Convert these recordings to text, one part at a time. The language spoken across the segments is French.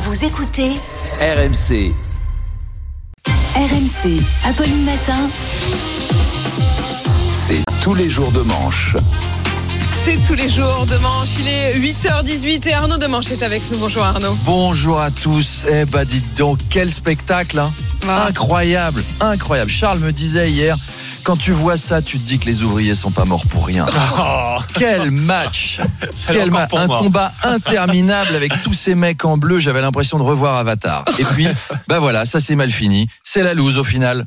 Vous écoutez RMC. RMC, Apolline Matin. C'est tous les jours de manche. C'est tous les jours de manche. Il est 8h18 et Arnaud de Manche est avec nous. Bonjour Arnaud. Bonjour à tous. Eh bah dites donc, quel spectacle hein Ah. Incroyable, incroyable. Charles me disait hier, quand tu vois ça, tu te dis que les ouvriers sont pas morts pour rien. Quel match Quel ma- Un combat interminable avec tous ces mecs en bleu. J'avais l'impression de revoir Avatar. Et puis, bah voilà, ça c'est mal fini. C'est la loose au final.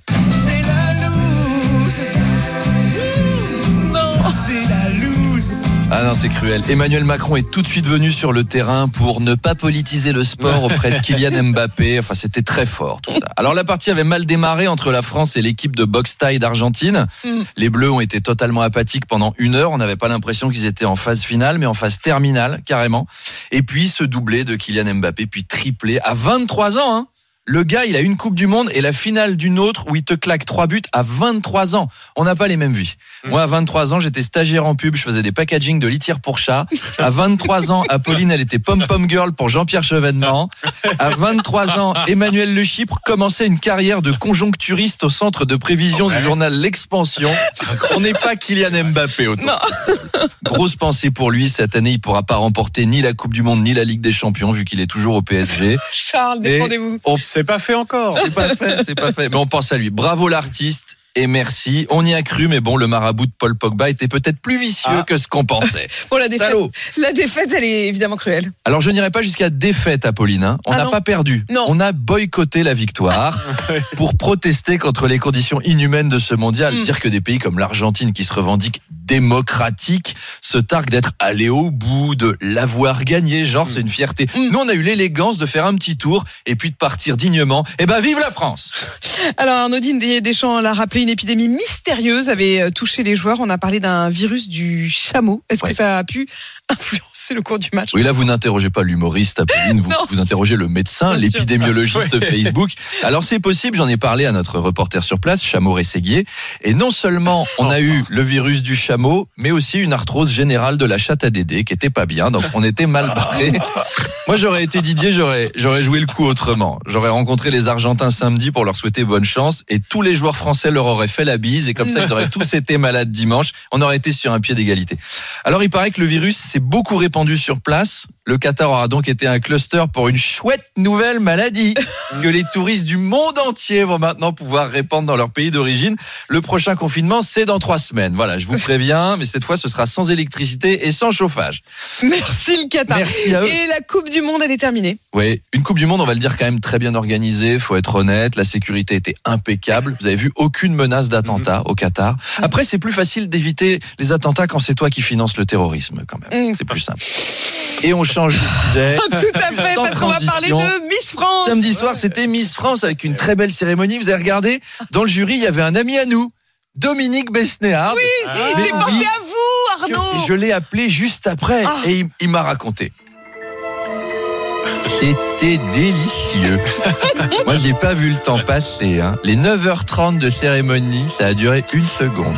Ah non, c'est cruel. Emmanuel Macron est tout de suite venu sur le terrain pour ne pas politiser le sport auprès de Kylian Mbappé. Enfin, c'était très fort tout ça. Alors la partie avait mal démarré entre la France et l'équipe de boxe taille d'Argentine. Mm. Les Bleus ont été totalement apathiques pendant une heure. On n'avait pas l'impression qu'ils étaient en phase finale, mais en phase terminale carrément. Et puis ce doublé de Kylian Mbappé, puis triplé à 23 ans. Hein. Le gars, il a une Coupe du Monde et la finale d'une autre où il te claque trois buts à 23 ans. On n'a pas les mêmes vies. Moi, à 23 ans, j'étais stagiaire en pub, je faisais des packaging de litière pour chat. À 23 ans, Apolline, elle était pom-pom girl pour Jean-Pierre Chevènement. À 23 ans, Emmanuel Le Chypre commençait une carrière de conjoncturiste au centre de prévision du journal L'Expansion. On n'est pas Kylian Mbappé autour. Non. Grosse pensée pour lui. Cette année, il pourra pas remporter ni la Coupe du Monde ni la Ligue des Champions vu qu'il est toujours au PSG. Charles, défendez-vous. C'est pas fait encore. c'est pas fait, c'est pas fait. Mais on pense à lui. Bravo l'artiste. Et merci. On y a cru, mais bon, le marabout de Paul Pogba était peut-être plus vicieux Ah. que ce qu'on pensait. Bon, la défaite, Salaud. la défaite, elle est évidemment cruelle. Alors, je n'irai pas jusqu'à défaite, Apolline. hein. On Ah n'a pas perdu. Non. On a boycotté la victoire pour protester contre les conditions inhumaines de ce mondial. Mm. Dire que des pays comme l'Argentine, qui se revendiquent démocratiques, se targuent d'être allés au bout, de l'avoir gagné. Genre, c'est une fierté. Mm. Nous, on a eu l'élégance de faire un petit tour et puis de partir dignement. Eh ben, vive la France! Alors Arnaudine Deschamps l'a rappelé, une épidémie mystérieuse avait euh, touché les joueurs. On a parlé d'un virus du chameau. Est-ce Ouais. que ça a pu influencer le cours du match Oui, là, vous n'interrogez pas l'humoriste, Apolline, vous, vous interrogez le médecin, Bien sûr. l'épidémiologiste Facebook. Alors, c'est possible, j'en ai parlé à notre reporter sur place, Chameau Rességuier. Et non seulement on a eu le virus du chameau, mais aussi une arthrose générale de la chatte à Dédé, qui était pas bien, donc on était mal barré. Moi, j'aurais été Didier, j'aurais, j'aurais joué le coup autrement. J'aurais rencontré les Argentins samedi pour leur souhaiter bonne chance, et tous les joueurs français leur auraient fait la bise, et comme ça, ils auraient tous été malades dimanche. On aurait été sur un pied d'égalité. Alors, il paraît que le virus s'est beaucoup répandu sur place. Le Qatar aura donc été un cluster pour une chouette nouvelle maladie que les touristes du monde entier vont maintenant pouvoir répandre dans leur pays d'origine. Le prochain confinement, c'est dans trois semaines. Voilà, je vous préviens, mais cette fois, ce sera sans électricité et sans chauffage. Merci le Qatar. Merci à eux. Et la Coupe du Monde, elle est terminée. Oui, une Coupe du Monde, on va le dire quand même très bien organisée, faut être honnête, la sécurité était impeccable. Vous avez vu aucune menace d'attentat au Qatar. Après, c'est plus facile d'éviter les attentats quand c'est toi qui finances le terrorisme quand même. Mm. C'est plus simple. Et on change de sujet. Tout à fait, parce qu'on va parler de Miss France. Samedi soir, c'était Miss France avec une très belle cérémonie. Vous avez regardé Dans le jury, il y avait un ami à nous, Dominique Besnéard. Oui, Mais j'ai pensé à vous, Arnaud. Je l'ai appelé juste après Ah. et il, il m'a raconté. C'était délicieux. Moi, j'ai pas vu le temps passer. hein. Les 9h30 de cérémonie, ça a duré une seconde.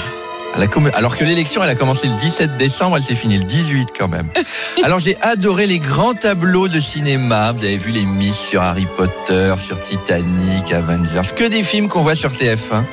Alors que l'élection, elle a commencé le 17 décembre, elle s'est finie le 18 quand même. Alors j'ai adoré les grands tableaux de cinéma. Vous avez vu les Miss sur Harry Potter, sur Titanic, Avengers, que des films qu'on voit sur TF1.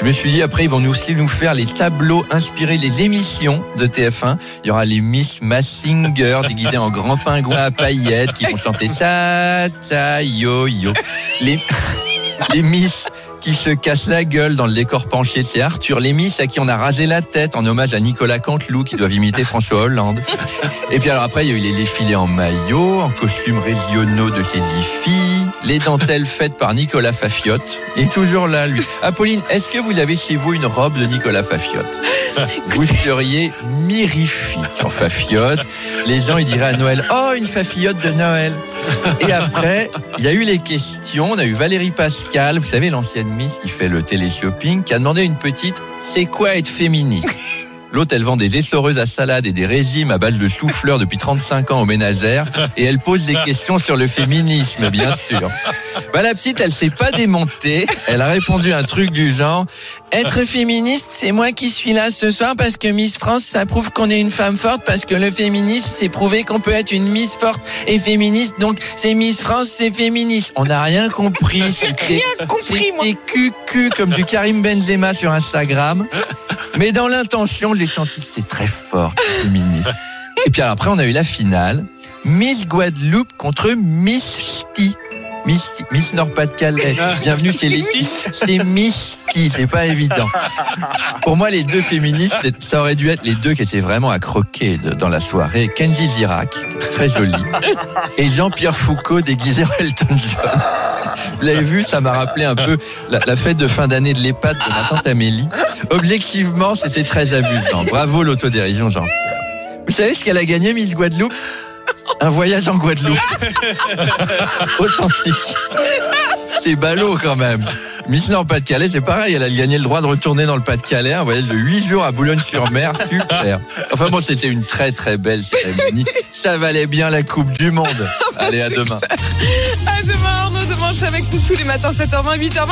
Je me suis dit, après, ils vont nous aussi nous faire les tableaux inspirés des émissions de TF1. Il y aura les Miss Massinger, déguisées en grands pingouins à paillettes, qui vont chanter ta ta yo yo. Les, les Miss qui se cassent la gueule dans le décor penché, c'est Arthur. Les Miss à qui on a rasé la tête en hommage à Nicolas Canteloup, qui doivent imiter François Hollande. Et puis alors après, il y a eu les défilés en maillot, en costumes régionaux de dix filles, les dentelles faites par Nicolas Fafiotte. Il est toujours là, lui. Apolline, est-ce que vous avez chez vous une robe de Nicolas Fafiotte? Vous seriez mirifique en Fafiotte. Les gens, ils diraient à Noël, oh, une Fafiotte de Noël. Et après, il y a eu les questions. On a eu Valérie Pascal, vous savez, l'ancienne Miss qui fait le télé-shopping, qui a demandé une petite c'est quoi être féministe? L'autre, elle vend des essoreuses à salade et des régimes à base de chou-fleur depuis 35 ans aux ménagères. Et elle pose des questions sur le féminisme, bien sûr. Bah, la petite, elle s'est pas démontée. Elle a répondu un truc du genre Être féministe, c'est moi qui suis là ce soir parce que Miss France, ça prouve qu'on est une femme forte parce que le féminisme, c'est prouver qu'on peut être une Miss forte et féministe. Donc, c'est Miss France, c'est féministe. On n'a rien compris. C'était Rien compris, moi. cucu comme du Karim Benzema sur Instagram. Mais dans l'intention, j'ai senti que c'est très fort, féministe. Et puis après, on a eu la finale. Miss Guadeloupe contre Miss Sti. Miss, Nord-Pas-de-Calais. Bienvenue chez les. C'est Miss Sti, c'est pas évident. Pour moi, les deux féministes, ça aurait dû être les deux qui étaient vraiment à croquer de- dans la soirée. Kenzie Girac, très jolie, et Jean-Pierre Foucault déguisé en Elton John. Vous l'avez vu, ça m'a rappelé un peu la, la fête de fin d'année de l'EHPAD de ma tante Amélie. Objectivement, c'était très amusant. Bravo l'autodérision, Jean-Pierre. Vous savez ce qu'elle a gagné, Miss Guadeloupe? Un voyage en Guadeloupe. Authentique. C'est ballot quand même. Miss Nord-Pas-de-Calais, c'est pareil, elle a gagné le droit de retourner dans le Pas-de-Calais, un voyage de 8 jours à Boulogne-sur-Mer, super. Enfin bon, c'était une très très belle cérémonie. Ça valait bien la Coupe du Monde. Allez, à demain. À demain, Arnaud, je suis avec nous tous les matins, 7h20, 8h20.